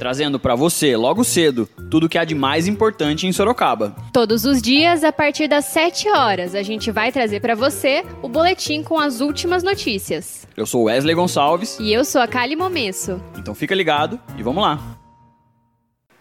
trazendo para você, logo cedo, tudo o que há de mais importante em Sorocaba. Todos os dias, a partir das 7 horas, a gente vai trazer para você o boletim com as últimas notícias. Eu sou Wesley Gonçalves. E eu sou a Kali Momesso. Então fica ligado e vamos lá.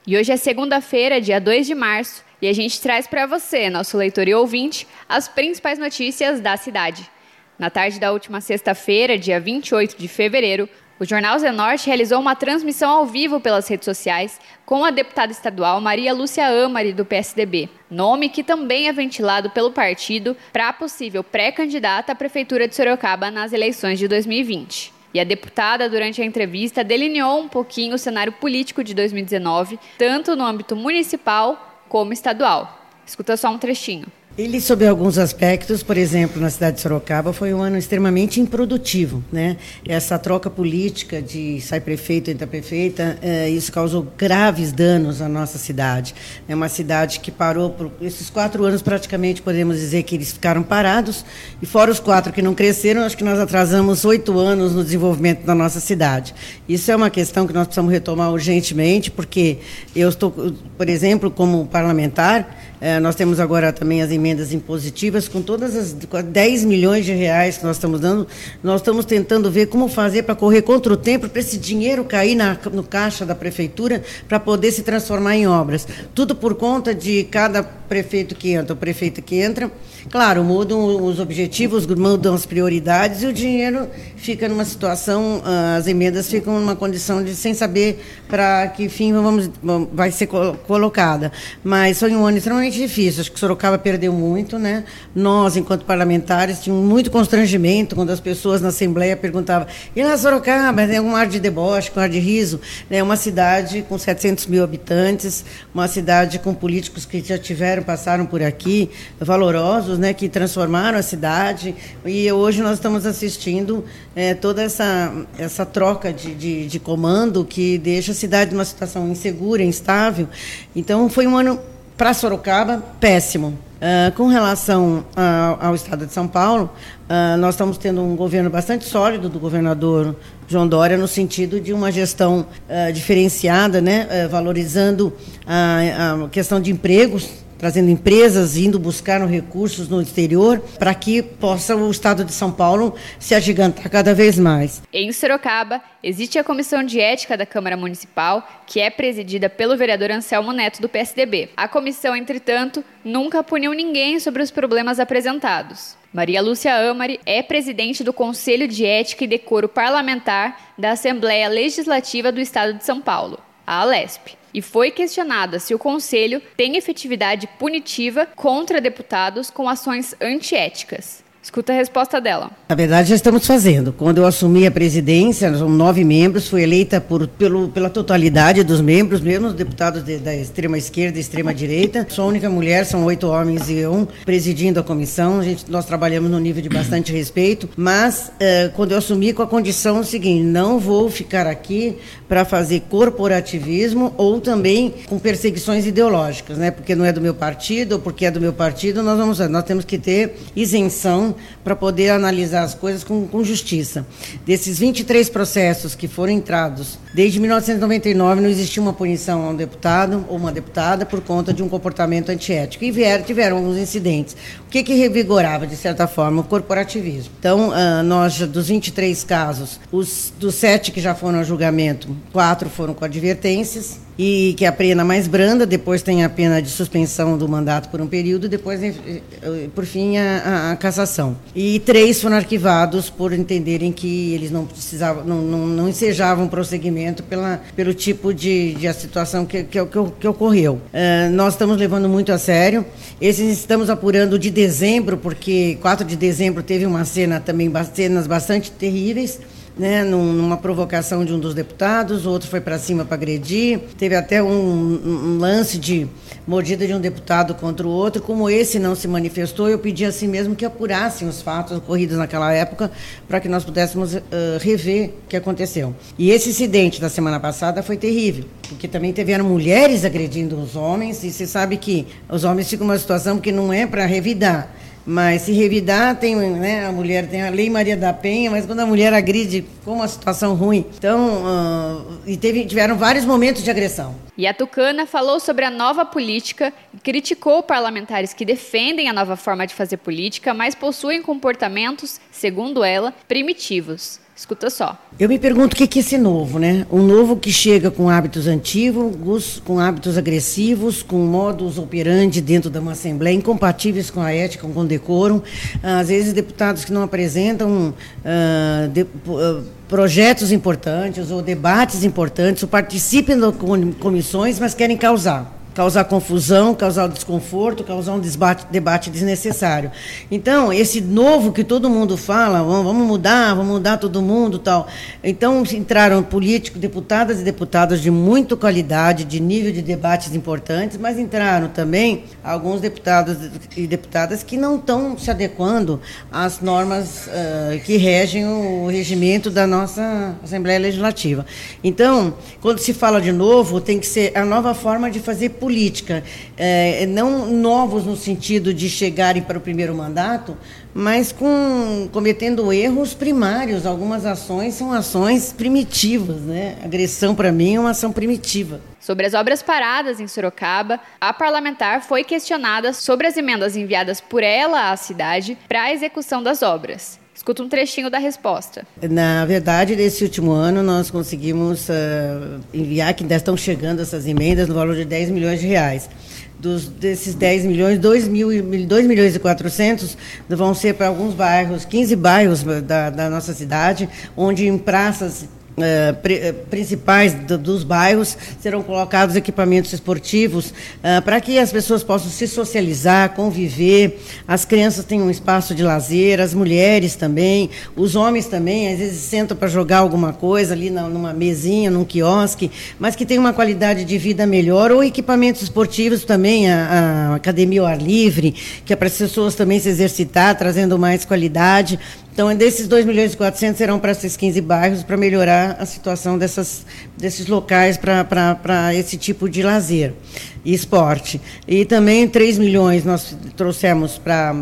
E hoje é segunda-feira, dia 2 de março, e a gente traz para você, nosso leitor e ouvinte, as principais notícias da cidade. Na tarde da última sexta-feira, dia 28 de fevereiro, o Jornal Zenorte realizou uma transmissão ao vivo pelas redes sociais com a deputada estadual Maria Lúcia Amari, do PSDB, nome que também é ventilado pelo partido para possível pré-candidata à Prefeitura de Sorocaba nas eleições de 2020. E a deputada, durante a entrevista, delineou um pouquinho o cenário político de 2019, tanto no âmbito municipal como estadual. Escuta só um trechinho. Ele, sob alguns aspectos, por exemplo, na cidade de Sorocaba, foi um ano extremamente improdutivo. Né? Essa troca política de sai prefeito, entra prefeita, eh, isso causou graves danos à nossa cidade. É uma cidade que parou, por esses quatro anos praticamente, podemos dizer que eles ficaram parados, e fora os quatro que não cresceram, acho que nós atrasamos oito anos no desenvolvimento da nossa cidade. Isso é uma questão que nós precisamos retomar urgentemente, porque eu estou, por exemplo, como parlamentar, eh, nós temos agora também as emendas impositivas, com todas as 10 milhões de reais que nós estamos dando, nós estamos tentando ver como fazer para correr contra o tempo, para esse dinheiro cair na, no caixa da prefeitura, para poder se transformar em obras. Tudo por conta de cada prefeito que entra, o prefeito que entra. Claro, mudam os objetivos, mudam as prioridades e o dinheiro fica numa situação, ah, as emendas ficam numa condição de sem saber para que fim vamos, vai ser colocada. Mas foi um ano extremamente difícil. Acho que Sorocaba perdeu muito, né? Nós, enquanto parlamentares, tínhamos muito constrangimento quando as pessoas na Assembleia perguntavam: e lá Sorocaba, tem um ar de deboche, um ar de riso? É uma cidade com 700 mil habitantes, uma cidade com políticos que já tiveram, passaram por aqui, valorosos, né? Que transformaram a cidade. E hoje nós estamos assistindo é, toda essa, essa troca de, de, de comando que deixa a cidade numa situação insegura, instável. Então, foi um ano para Sorocaba péssimo. Uh, com relação uh, ao Estado de São Paulo, uh, nós estamos tendo um governo bastante sólido do governador João Dória, no sentido de uma gestão diferenciada, né, valorizando a, a questão de empregos trazendo empresas, indo buscar recursos no exterior, para que possa o Estado de São Paulo se agigantar cada vez mais. Em Sorocaba, existe a Comissão de Ética da Câmara Municipal, que é presidida pelo vereador Anselmo Neto, do PSDB. A comissão, entretanto, nunca puniu ninguém sobre os problemas apresentados. Maria Lúcia Amari é presidente do Conselho de Ética e Decoro Parlamentar da Assembleia Legislativa do Estado de São Paulo, a Alesp e foi questionada se o Conselho tem efetividade punitiva contra deputados com ações antiéticas. Escuta a resposta dela. Na verdade, já estamos fazendo. Quando eu assumi a presidência, são nove membros, fui eleita por, pelo, pela totalidade dos membros, mesmo os deputados de, da extrema esquerda e extrema direita. Sou a única mulher, são oito homens e eu presidindo a comissão. A gente, nós trabalhamos no nível de bastante respeito, mas eh, quando eu assumi com a condição seguinte, não vou ficar aqui para fazer corporativismo ou também com perseguições ideológicas, né? Porque não é do meu partido ou porque é do meu partido, nós vamos, nós temos que ter isenção para poder analisar as coisas com, com justiça. Desses 23 processos que foram entrados, desde 1999 não existiu uma punição a um deputado ou uma deputada por conta de um comportamento antiético. E vieram, tiveram alguns incidentes. O que, que revigorava, de certa forma? O corporativismo. Então, uh, nós, dos 23 casos, os, dos sete que já foram a julgamento, quatro foram com advertências, e que a pena mais branda, depois tem a pena de suspensão do mandato por um período, depois, eh, por fim, a, a, cassação. E três foram arquivados por entenderem que eles não precisavam, não, não, não ensejavam prosseguimento pela, pelo tipo de, de a situação que, que, que, que ocorreu. Uh, nós estamos levando muito a sério. Esses estamos apurando de dezembro, porque 4 de dezembro teve uma cena também, cenas bastante terríveis né, numa provocação de um dos deputados, o outro foi para cima para agredir. Teve até um, um, lance de mordida de um deputado contra o outro. Como esse não se manifestou, eu pedi assim mesmo que apurassem os fatos ocorridos naquela época para que nós pudéssemos uh, rever o que aconteceu. E esse incidente da semana passada foi terrível, porque também tiveram mulheres agredindo os homens, e você sabe que os homens ficam numa situação que não é para revidar mas se revidar, tem, né, a mulher tem a Lei Maria da Penha, mas quando a mulher agride, com uma situação ruim. Então, uh, e teve, tiveram vários momentos de agressão. E a Tucana falou sobre a nova política e criticou parlamentares que defendem a nova forma de fazer política, mas possuem comportamentos, segundo ela, primitivos. Escuta só. Eu me pergunto o que é esse novo, né? Um novo que chega com hábitos antigos, com hábitos agressivos, com modos operandi dentro de uma Assembleia, incompatíveis com a ética, com o decoro. Às vezes, deputados que não apresentam uh, de, uh, projetos importantes ou debates importantes, ou participam de comissões, mas querem causar causar confusão, causar desconforto, causar um debate, debate desnecessário. Então, esse novo que todo mundo fala, vamos mudar, vamos mudar todo mundo tal. Então, entraram políticos, deputadas e deputados de muita qualidade, de nível de debates importantes, mas entraram também alguns deputados e deputadas que não estão se adequando às normas uh, que regem o regimento da nossa Assembleia Legislativa. Então, quando se fala de novo, tem que ser a nova forma de fazer política política, é, não novos no sentido de chegarem para o primeiro mandato, mas com cometendo erros primários. Algumas ações são ações primitivas, né? Agressão para mim é uma ação primitiva. Sobre as obras paradas em Sorocaba, a parlamentar foi questionada sobre as emendas enviadas por ela à cidade para a execução das obras. Escuta um trechinho da resposta. Na verdade, nesse último ano, nós conseguimos uh, enviar, que ainda estão chegando essas emendas, no valor de 10 milhões de reais. Dos, desses 10 milhões, 2, mil, 2 milhões e 400 vão ser para alguns bairros, 15 bairros da, da nossa cidade, onde em praças Uh, principais do, dos bairros serão colocados equipamentos esportivos uh, para que as pessoas possam se socializar, conviver, as crianças tenham um espaço de lazer, as mulheres também, os homens também, às vezes sentam para jogar alguma coisa ali na, numa mesinha, num quiosque, mas que tenham uma qualidade de vida melhor, ou equipamentos esportivos também, a, a academia ao ar livre, que é para as pessoas também se exercitar, trazendo mais qualidade. Então, desses 2 milhões e 400 serão para esses 15 bairros para melhorar a situação dessas, desses locais para esse tipo de lazer e esporte. E também 3 milhões nós trouxemos para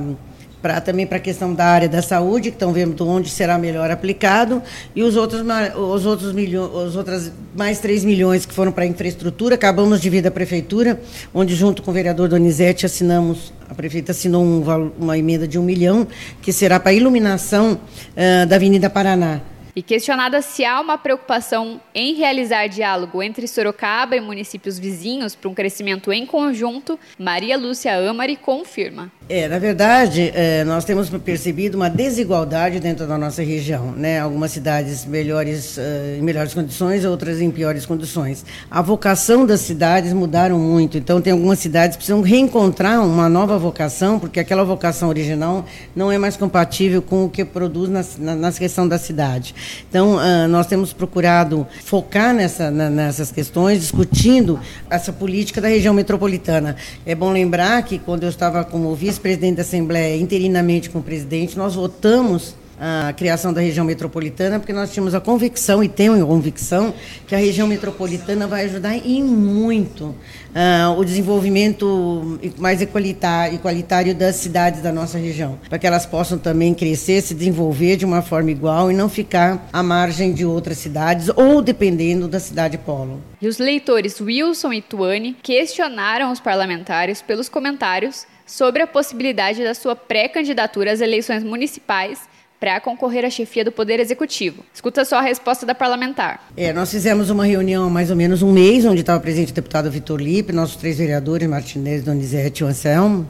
para também para a questão da área da saúde, que estão vendo onde será melhor aplicado, e os outros, os outros milhões, os outras mais 3 milhões que foram para a infraestrutura, acabamos de vir da prefeitura, onde junto com o vereador Donizete assinamos, a prefeita assinou um, uma emenda de um milhão, que será para a iluminação uh, da Avenida Paraná. E questionada se há uma preocupação em realizar diálogo entre Sorocaba e municípios vizinhos para um crescimento em conjunto, Maria Lúcia Amari confirma. É, na verdade, é, nós temos percebido uma desigualdade dentro da nossa região, né? Algumas cidades melhores, uh, em melhores condições, outras em piores condições. A vocação das cidades mudaram muito, então tem algumas cidades que precisam reencontrar uma nova vocação, porque aquela vocação original não é mais compatível com o que produz na, na, na questão da cidade. Então, uh, nós temos procurado focar nessa, na, nessas questões, discutindo essa política da região metropolitana. É bom lembrar que quando eu estava como vice vice-presidente da Assembleia, interinamente com o presidente, nós votamos a criação da região metropolitana, porque nós tínhamos a convicção, e temos a convicção, que a região metropolitana vai ajudar em muito uh, o desenvolvimento mais igualitário, igualitário das cidades da nossa região, para que elas possam também crescer, se desenvolver de uma forma igual e não ficar à margem de outras cidades ou dependendo da cidade polo. E os leitores Wilson e Tuane questionaram os parlamentares pelos comentários sobre a possibilidade da sua pré-candidatura às eleições municipais para concorrer à chefia do Poder Executivo. Escuta só a resposta da parlamentar. É, nós fizemos uma reunião há mais ou menos um mês, onde estava presente o deputado Vitor Lipe, nossos três vereadores, Martinez, Donizete e Anselmo,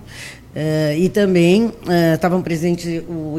uh, e também uh, estavam presentes o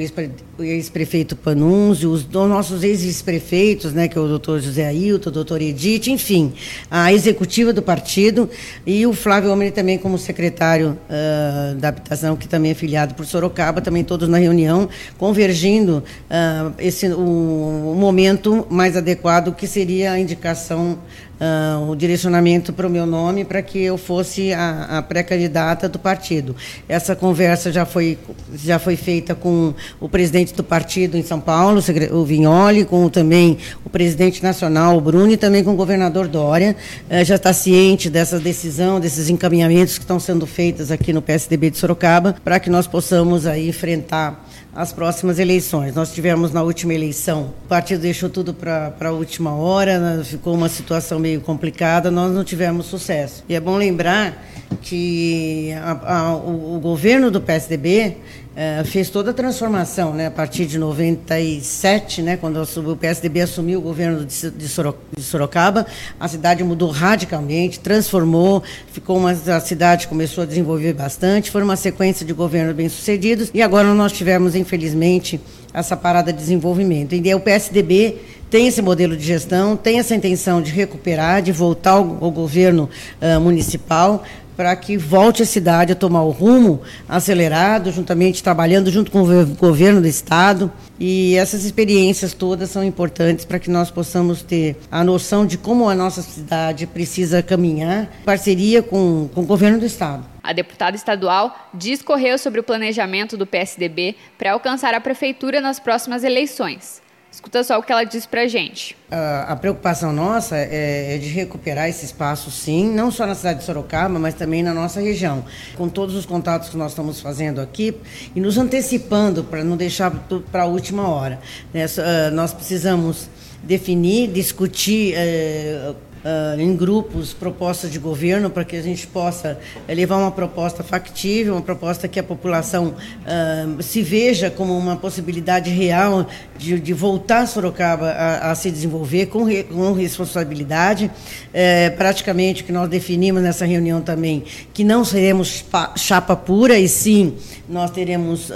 ex-prefeito Panunzio, os nossos ex-prefeitos, né, que é o doutor José Ailton, o doutor Edith, enfim, a executiva do partido e o Flávio Homem também como secretário uh, da habitação, que também é filiado por Sorocaba, também todos na reunião, convergindo uh, esse, o, o momento mais adequado, que seria a indicação uh, o direcionamento para o meu nome para que eu fosse a, a pré-candidata do partido. Essa conversa já foi, já foi feita com o presidente do partido em São Paulo, o Vignoli, com também o presidente nacional, o Bruno, e também com o governador Dória. Uh, já está ciente dessa decisão, desses encaminhamentos que estão sendo feitos aqui no PSDB de Sorocaba, para que nós possamos aí enfrentar as próximas eleições. Nós tivemos na última eleição, o partido deixou tudo para a última hora, né? ficou uma situação meio complicada, nós não tivemos sucesso. E é bom lembrar que a, a, o, o, governo do PSDB é, fez toda a transformação, né, a partir de 97, né, quando o PSDB assumiu o governo de Sorocaba, a cidade mudou radicalmente, transformou, ficou uma a cidade começou a desenvolver bastante, foi uma sequência de governos bem-sucedidos e agora nós tivemos, infelizmente, essa parada de desenvolvimento. E o PSDB tem esse modelo de gestão, tem essa intenção de recuperar, de voltar ao, ao governo uh, municipal, para que volte a cidade a tomar o rumo acelerado, juntamente trabalhando junto com o governo do estado. E essas experiências todas são importantes para que nós possamos ter a noção de como a nossa cidade precisa caminhar, parceria com, com o governo do estado. A deputada estadual discorreu sobre o planejamento do PSDB para alcançar a prefeitura nas próximas eleições. Escuta só o que ela diz para a gente. A, preocupação nossa é, é, de recuperar esse espaço, sim, não só na cidade de Sorocaba, mas também na nossa região. Com todos os contatos que nós estamos fazendo aqui e nos antecipando para não deixar para a última hora. Né? nós precisamos definir, discutir. Uh, uh, em grupos propostas de governo para que a gente possa uh, levar uma proposta factível, uma proposta que a população uh, se veja como uma possibilidade real de, de voltar Sorocaba a, a se desenvolver com, re, com responsabilidade. Eh, praticamente que nós definimos nessa reunião também, que não seremos chapa pura, e sim nós teremos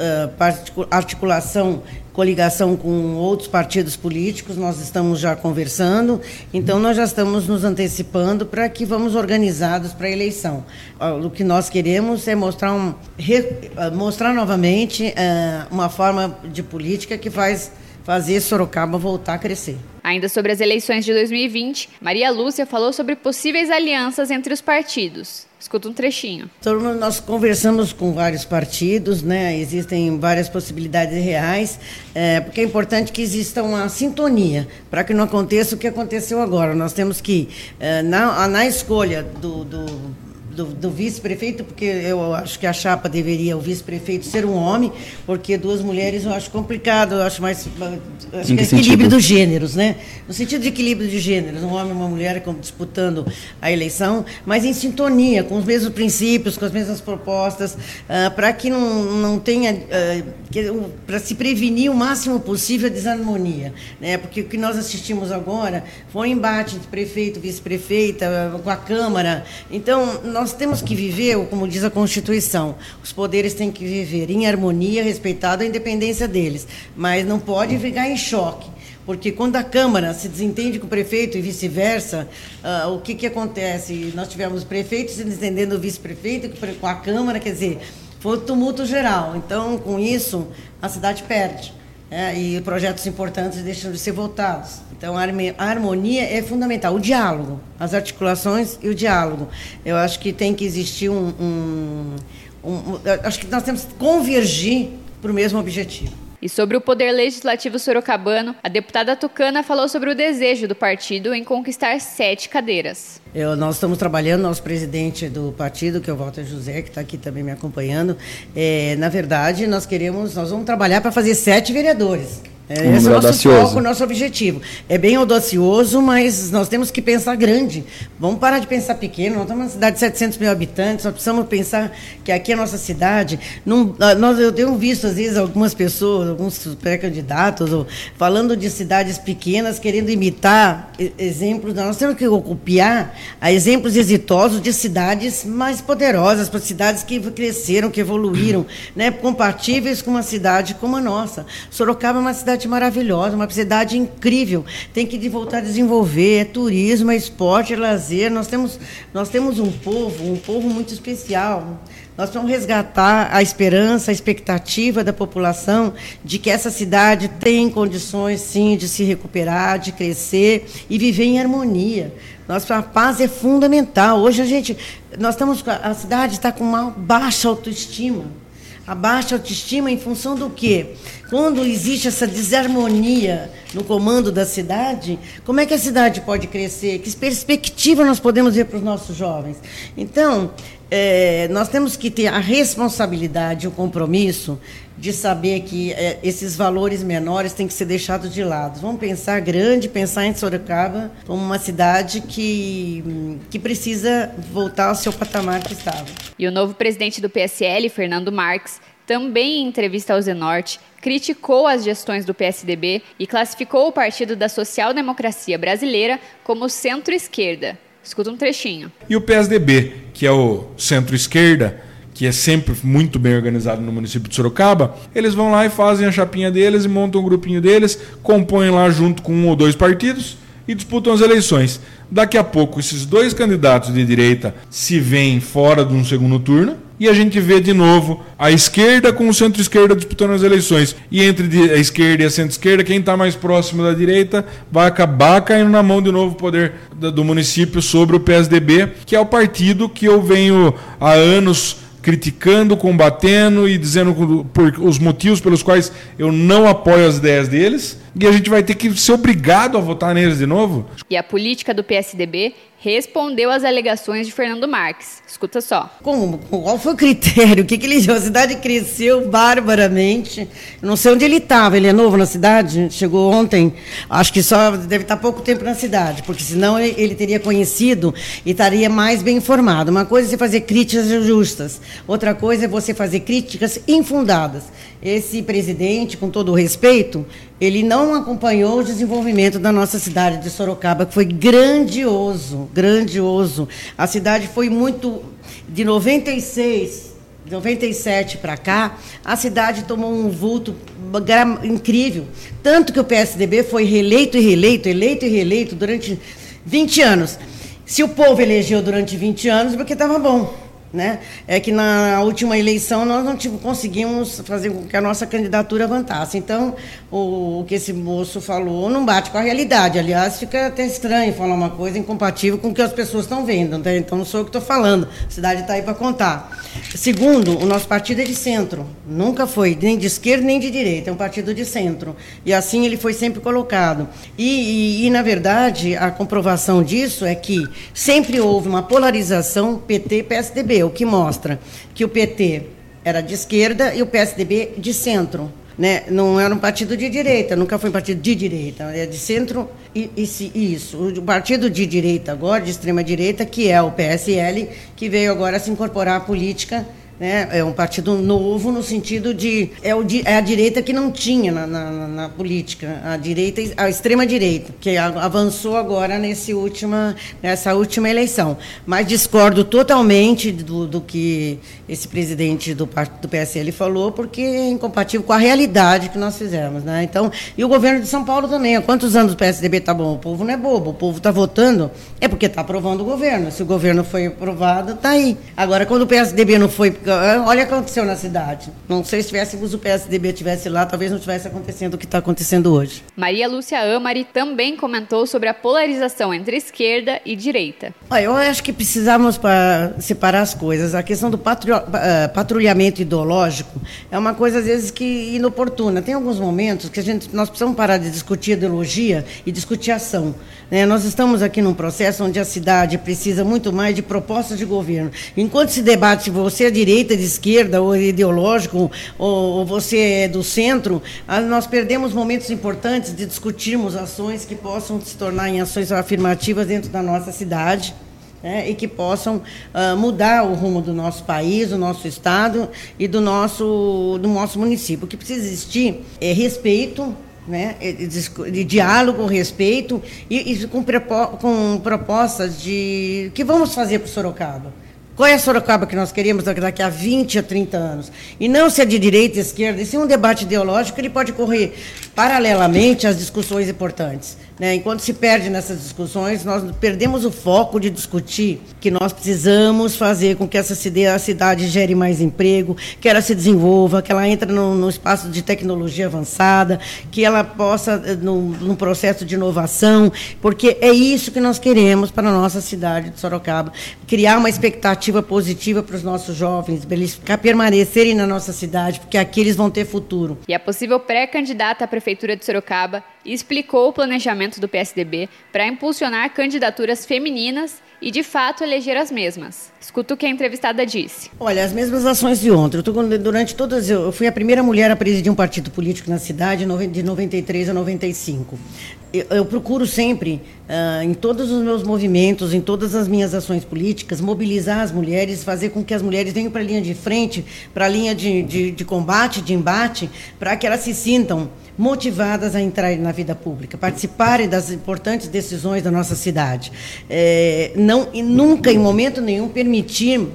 articulação coligação com outros partidos políticos, nós estamos já conversando, então nós já estamos nos antecipando para que vamos organizados para a eleição. O que nós queremos é mostrar, um, mostrar novamente eh, uma forma de política que faz fazer Sorocaba voltar a crescer. Ainda sobre as eleições de 2020, Maria Lúcia falou sobre possíveis alianças entre os partidos. Escuta um trechinho. Então, nós conversamos com vários partidos, né? existem várias possibilidades reais, é, porque é importante que exista uma sintonia para que não aconteça o que aconteceu agora. Nós temos que, é, na, na escolha do, do do, do vice-prefeito, porque eu acho que a chapa deveria, o vice-prefeito, ser um homem, porque duas mulheres eu acho complicado, eu acho mais. Acho que é equilíbrio dos gêneros, né? No sentido de equilíbrio de gêneros, um homem e uma mulher disputando a eleição, mas em sintonia, com os mesmos princípios, com as mesmas propostas, uh, para que não, não tenha. Uh, para se prevenir o máximo possível a desarmonia. Né? Porque o que nós assistimos agora foi um embate entre prefeito, vice-prefeita, com a Câmara. Então, nós nós temos que viver, como diz a Constituição, os poderes têm que viver em harmonia, respeitado a independência deles, mas não pode ficar em choque. Porque quando a Câmara se desentende com o prefeito e vice-versa, uh, o que, que acontece? Nós tivemos prefeitos se desentendendo o vice-prefeito com a Câmara, quer dizer, foi um tumulto geral. Então, com isso, a cidade perde. É, e projetos importantes deixam de ser votados. Então, a harmonia é fundamental. O diálogo, as articulações e o diálogo. Eu acho que tem que existir um. um, um acho que nós temos que convergir para o mesmo objetivo. E sobre o poder legislativo sorocabano, a deputada Tucana falou sobre o desejo do partido em conquistar sete cadeiras. Eu, nós estamos trabalhando, nosso presidente do partido, que é o Walter José, que está aqui também me acompanhando. É, na verdade, nós queremos, nós vamos trabalhar para fazer sete vereadores. É, esse é o nosso foco, nosso objetivo. É bem audacioso, mas nós temos que pensar grande. Vamos parar de pensar pequeno. Nós estamos numa cidade de 700 mil habitantes, nós precisamos pensar que aqui é a nossa cidade. Não, nós, eu tenho visto, às vezes, algumas pessoas, alguns pré-candidatos, falando de cidades pequenas, querendo imitar exemplos. Nós temos que copiar a exemplos exitosos de cidades mais poderosas, para cidades que cresceram, que evoluíram, né, compatíveis com uma cidade como a nossa. Sorocaba é uma cidade cidade maravilhosa, uma cidade incrível. Tem que voltar a desenvolver, é turismo, é esporte, é lazer. Nós temos, nós temos um povo, um povo muito especial. Nós vamos resgatar a esperança, a expectativa da população de que essa cidade tem condições, sim, de se recuperar, de crescer e viver em harmonia. Nossa paz é fundamental. Hoje a gente, nós estamos, a cidade está com uma baixa autoestima. A baixa autoestima em função do quê? Quando existe essa desarmonia no comando da cidade, como é que a cidade pode crescer? Que perspectiva nós podemos ver para os nossos jovens? Então, é, nós temos que ter a responsabilidade, o compromisso de saber que é, esses valores menores têm que ser deixados de lado. Vamos pensar grande, pensar em Sorocaba como uma cidade que, que precisa voltar ao seu patamar que estava. E o novo presidente do PSL, Fernando Marques, também em entrevista ao Zenorte, criticou as gestões do PSDB e classificou o Partido da Social Democracia Brasileira como centro-esquerda. Escuta um trechinho. E o PSDB, que é o centro-esquerda, que é sempre muito bem organizado no município de Sorocaba, eles vão lá e fazem a chapinha deles e montam um grupinho deles, compõem lá junto com um ou dois partidos e disputam as eleições. Daqui a pouco, esses dois candidatos de direita se veem fora de um segundo turno e a gente vê de novo a esquerda com o centro-esquerda disputando as eleições. E entre a esquerda e a centro-esquerda, quem está mais próximo da direita vai acabar caindo na mão de novo o poder do município sobre o PSDB, que é o partido que eu venho há anos criticando, combatendo e dizendo por, os motivos pelos quais eu não apoio as ideias deles. E a gente vai ter que ser obrigado a votar neles de novo. E a política do PSDB respondeu às alegações de Fernando Marques. Escuta só. Como? Qual foi o critério? O que, que ele A cidade cresceu barbaramente. não sei onde ele estava. Ele é novo na cidade? Chegou ontem. Acho que só deve estar pouco tempo na cidade, porque senão ele, ele teria conhecido e estaria mais bem informado. Uma coisa é você fazer críticas justas, outra coisa é você fazer críticas infundadas. Esse presidente, com todo o respeito, ele não acompanhou o desenvolvimento da nossa cidade de Sorocaba, que foi grandioso, grandioso. A cidade foi muito de 96, 97 para cá, a cidade tomou um vulto incrível, tanto que o PSDB foi reeleito e reeleito, eleito e reeleito durante 20 anos. Se o povo elegeu durante 20 anos, porque estava bom. Né? É que na última eleição nós não tipo, conseguimos fazer com que a nossa candidatura avançasse. Então, o, o, que esse moço falou não bate com a realidade. Aliás, fica até estranho falar uma coisa incompatível com o que as pessoas estão vendo. Né? Então, não sou eu que estou falando. A cidade está aí para contar. Segundo, o nosso partido é de centro. Nunca foi nem de esquerda nem de direita. É um partido de centro. E assim ele foi sempre colocado. E, e, e na verdade, a comprovação disso é que sempre houve uma polarização PT-PSDB o que mostra que o PT era de esquerda e o PSDB de centro. Né? Não era um partido de direita, nunca foi um partido de direita, é de centro e, e, isso. O partido de direita agora, de extrema direita, que é o PSL, que veio agora se incorporar à política né? É um partido novo no sentido de é, o, é a direita que não tinha na, na, na, política, a direita, a extrema direita, que avançou agora nesse última, nessa última eleição. Mas discordo totalmente do, do que esse presidente do, do PSL falou, porque é incompatível com a realidade que nós fizemos. Né? Então, e o governo de São Paulo também. Há quantos anos o PSDB está bom? O povo não é bobo, o povo está votando, é porque está aprovando o governo. Se o governo foi aprovado, está aí. Agora, quando o PSDB não foi Olha o que aconteceu na cidade. Não sei se tivéssemos o PSDB tivesse lá, talvez não tivesse acontecendo o que está acontecendo hoje. Maria Lúcia Amari também comentou sobre a polarização entre esquerda e direita. Olha, eu acho que precisamos para separar as coisas. A questão do eh, patrulhamento ideológico é uma coisa às vezes que inoportuna. Tem alguns momentos que a gente nós precisamos parar de discutir ideologia e discutir ação. Né? Nós estamos aqui num processo onde a cidade precisa muito mais de propostas de governo. Enquanto se debate você é direita de esquerda, ou ideológico, ou, ou você é do centro, nós perdemos momentos importantes de discutirmos ações que possam se tornar em ações afirmativas dentro da nossa cidade. Né, e que possam uh, mudar o rumo do nosso país, do nosso estado e do nosso, do nosso município. O que precisa existir é respeito né, de, diálogo, respeito e, e com, com propostas de que vamos fazer para Sorocaba. Qual é a Sorocaba que nós queremos daqui a 20 a 30 anos? E não se é de direita, esquerda. Isso é um debate ideológico, ele pode correr paralelamente às discussões importantes. Né? Enquanto se perde nessas discussões, nós perdemos o foco de discutir que nós precisamos fazer com que essa cidade gere mais emprego, que ela se desenvolva, que ela entre no, no espaço de tecnologia avançada, que ela possa, eh, no, processo de inovação, porque é isso que nós queremos para a nossa cidade de Sorocaba. Criar uma expectativa positiva para os nossos jovens, para eles permanecerem na nossa cidade, porque aqui eles vão ter futuro. E a possível pré-candidata à Prefeitura de Sorocaba explicou o planejamento do PSDB para impulsionar candidaturas femininas e, de fato, eleger as mesmas. Escuta o que a entrevistada disse. Olha, as mesmas ações de ontem. Tô, durante todas. Eu fui a primeira mulher a presidir um partido político na cidade de 93 a 95. Eu, eu procuro sempre, uh, em todos os meus movimentos, em todas as minhas ações políticas, mobilizar as mulheres, fazer com que as mulheres venham para a linha de frente, para a linha de, de, de combate, de embate, para que elas se sintam motivadas a entrar na vida pública, participarem das importantes decisões da nossa cidade. É, não, e nunca, em momento nenhum, permitir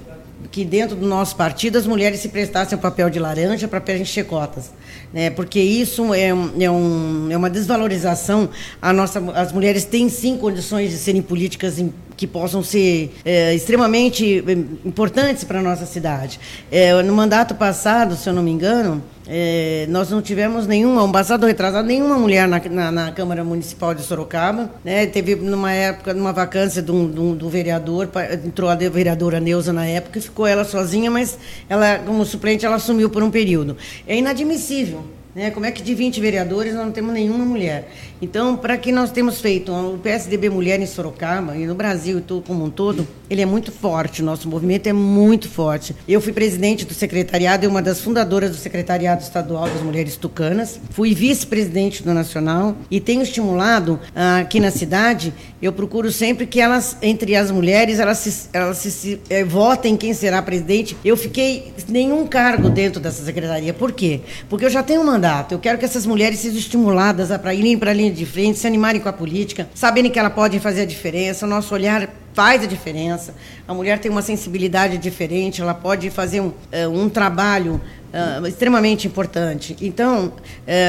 que dentro do nosso partido as mulheres se prestassem o papel de laranja para preencher cotas. Né? Porque isso é, é, um, é uma desvalorização. A nossa, as mulheres têm sim condições de serem políticas em, que possam ser é, extremamente é, importantes para a nossa cidade. É, no mandato passado, se eu não me engano, é, nós não tivemos nenhuma, um passado retrasado, nenhuma mulher na, na, na, Câmara Municipal de Sorocaba. Né? Teve, numa época, numa vacância do, do, do, vereador, entrou a vereadora Neuza na época e ficou ela sozinha, mas ela, como suplente, ela assumiu por um período. É inadmissível né? Como é que de 20 vereadores nós não temos nenhuma mulher? Então, para que nós temos feito o PSDB Mulher em Sorocaba e no Brasil como um todo, ele é muito forte, o nosso movimento é muito forte. Eu fui presidente do secretariado e uma das fundadoras do secretariado estadual das mulheres tucanas, fui vice-presidente do nacional e tenho estimulado ah, aqui na cidade, eu procuro sempre que elas, entre as mulheres, elas se, elas se, se eh, votem quem será presidente. Eu fiquei nenhum cargo dentro dessa secretaria. Por quê? Porque eu já tenho um mandato Eu quero que essas mulheres sejam estimuladas a irem para a linha de frente, se animarem com a política, sabendo que ela pode fazer a diferença. O nosso olhar faz a diferença. A mulher tem uma sensibilidade diferente, ela pode fazer um, eh, um trabalho uh, extremamente importante. Então,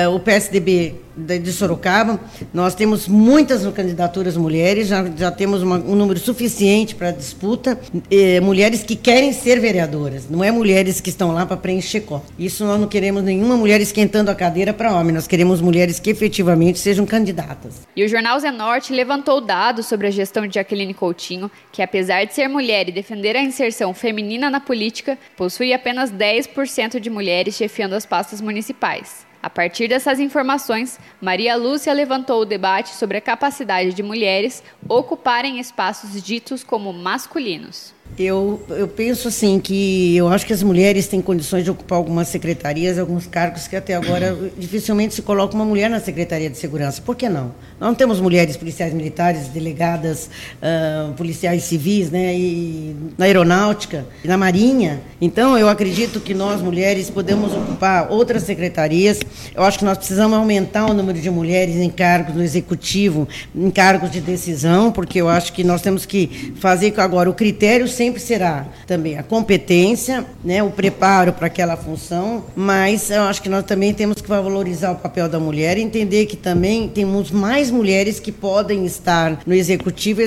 uh, o PSDB de Sorocaba, nós temos muitas candidaturas mulheres, já, já temos uma, um número suficiente para disputa, mulheres que querem ser vereadoras, não é mulheres que estão lá para preencher cotas. Isso nós não queremos nenhuma mulher esquentando a cadeira para homem, nós queremos mulheres que efetivamente sejam candidatas. E o jornal Zé Norte levantou dados sobre a gestão de Jaqueline Coutinho, que apesar de ser mulher e defender a inserção feminina na política, possui apenas 10% de mulheres chefiando as pastas municipais. A partir dessas informações, Maria Lúcia levantou o debate sobre a capacidade de mulheres ocuparem espaços ditos como masculinos. Eu, eu penso assim que eu acho que as mulheres têm condições de ocupar algumas secretarias, alguns cargos que até agora dificilmente se coloca uma mulher na Secretaria de Segurança. Por que não? Nós não temos mulheres policiais militares, delegadas, uh, policiais civis, né, e na aeronáutica, na marinha. Então, eu acredito que nós, mulheres, podemos ocupar outras secretarias. Eu acho que nós precisamos aumentar o número de mulheres em cargos no executivo, em cargos de decisão, porque eu acho que nós temos que fazer agora o critério sempre será também a competência, né, o preparo para aquela função, mas eu acho que nós também temos que valorizar o papel da mulher e entender que também temos mais mulheres que podem estar no executivo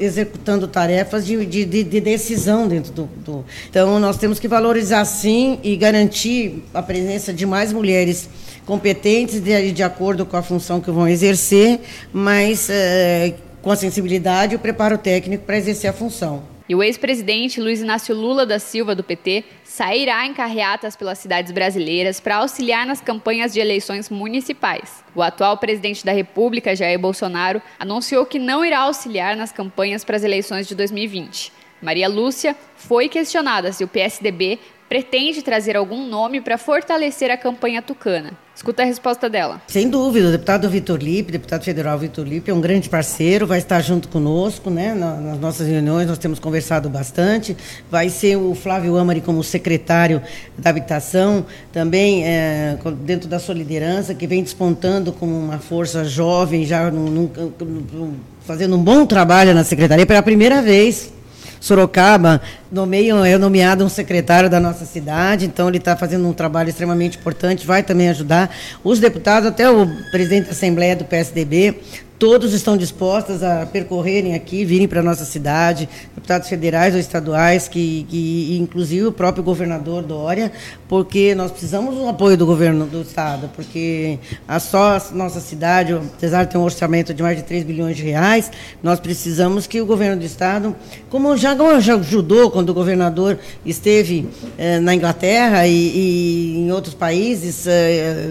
executando tarefas de, de, de decisão dentro do, do. Então, nós temos que valorizar sim e garantir a presença de mais mulheres competentes de, de acordo com a função que vão exercer, mas é, com a sensibilidade e o preparo técnico para exercer a função. E o ex-presidente Luiz Inácio Lula da Silva, do PT, sairá em carreatas pelas cidades brasileiras para auxiliar nas campanhas de eleições municipais. O atual presidente da República, Jair Bolsonaro, anunciou que não irá auxiliar nas campanhas para as eleições de 2020. Maria Lúcia foi questionada se o PSDB pretende trazer algum nome para fortalecer a campanha tucana. Escuta a resposta dela. Sem dúvida, o deputado Vitor Lipe, deputado federal Vitor Lipe, é um grande parceiro, vai estar junto conosco, né? Nas nossas reuniões nós temos conversado bastante. Vai ser o Flávio Amari como secretário da habitação, também é, dentro da sua liderança, que vem despontando como uma força jovem, já num, num, fazendo um bom trabalho na secretaria pela primeira vez. Sorocaba nomeiam, é nomeado um secretário da nossa cidade, então ele está fazendo um trabalho extremamente importante, vai também ajudar os deputados, até o presidente da Assembleia do PSDB, Todos estão dispostos a percorrerem aqui, virem para a nossa cidade, deputados federais ou estaduais, que, que, inclusive o próprio governador Dória, porque nós precisamos do apoio do governo do Estado, porque a só a nossa cidade, apesar de ter um orçamento de mais de 3 bilhões de reais, nós precisamos que o governo do Estado, como já, já ajudou quando o governador esteve eh, na Inglaterra e, e, em outros países, eh,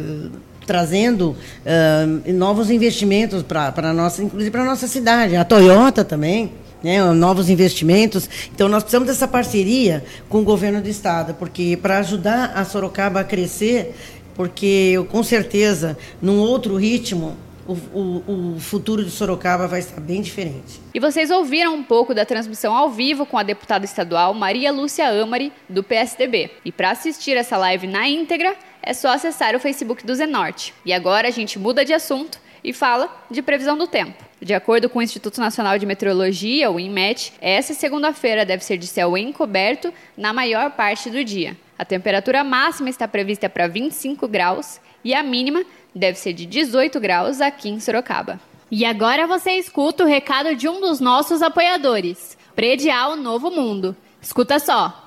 trazendo uh, novos investimentos para nossa, inclusive para a nossa cidade. A Toyota também. Né, novos investimentos. Então, nós precisamos dessa parceria com o governo do Estado, porque para ajudar a Sorocaba a crescer, porque eu, com certeza, num outro ritmo, o, o, o, futuro de Sorocaba vai estar bem diferente. E vocês ouviram um pouco da transmissão ao vivo com a deputada estadual Maria Lúcia Amari, do PSDB. E para assistir essa live na íntegra, é só acessar o Facebook do Zenorte. E agora a gente muda de assunto e fala de previsão do tempo. De acordo com o Instituto Nacional de Meteorologia, o INMET, essa segunda-feira deve ser de céu encoberto na maior parte do dia. A temperatura máxima está prevista para 25 graus e a mínima deve ser de 18 graus aqui em Sorocaba. E agora você escuta o recado de um dos nossos apoiadores, Predial Novo Mundo. Escuta só.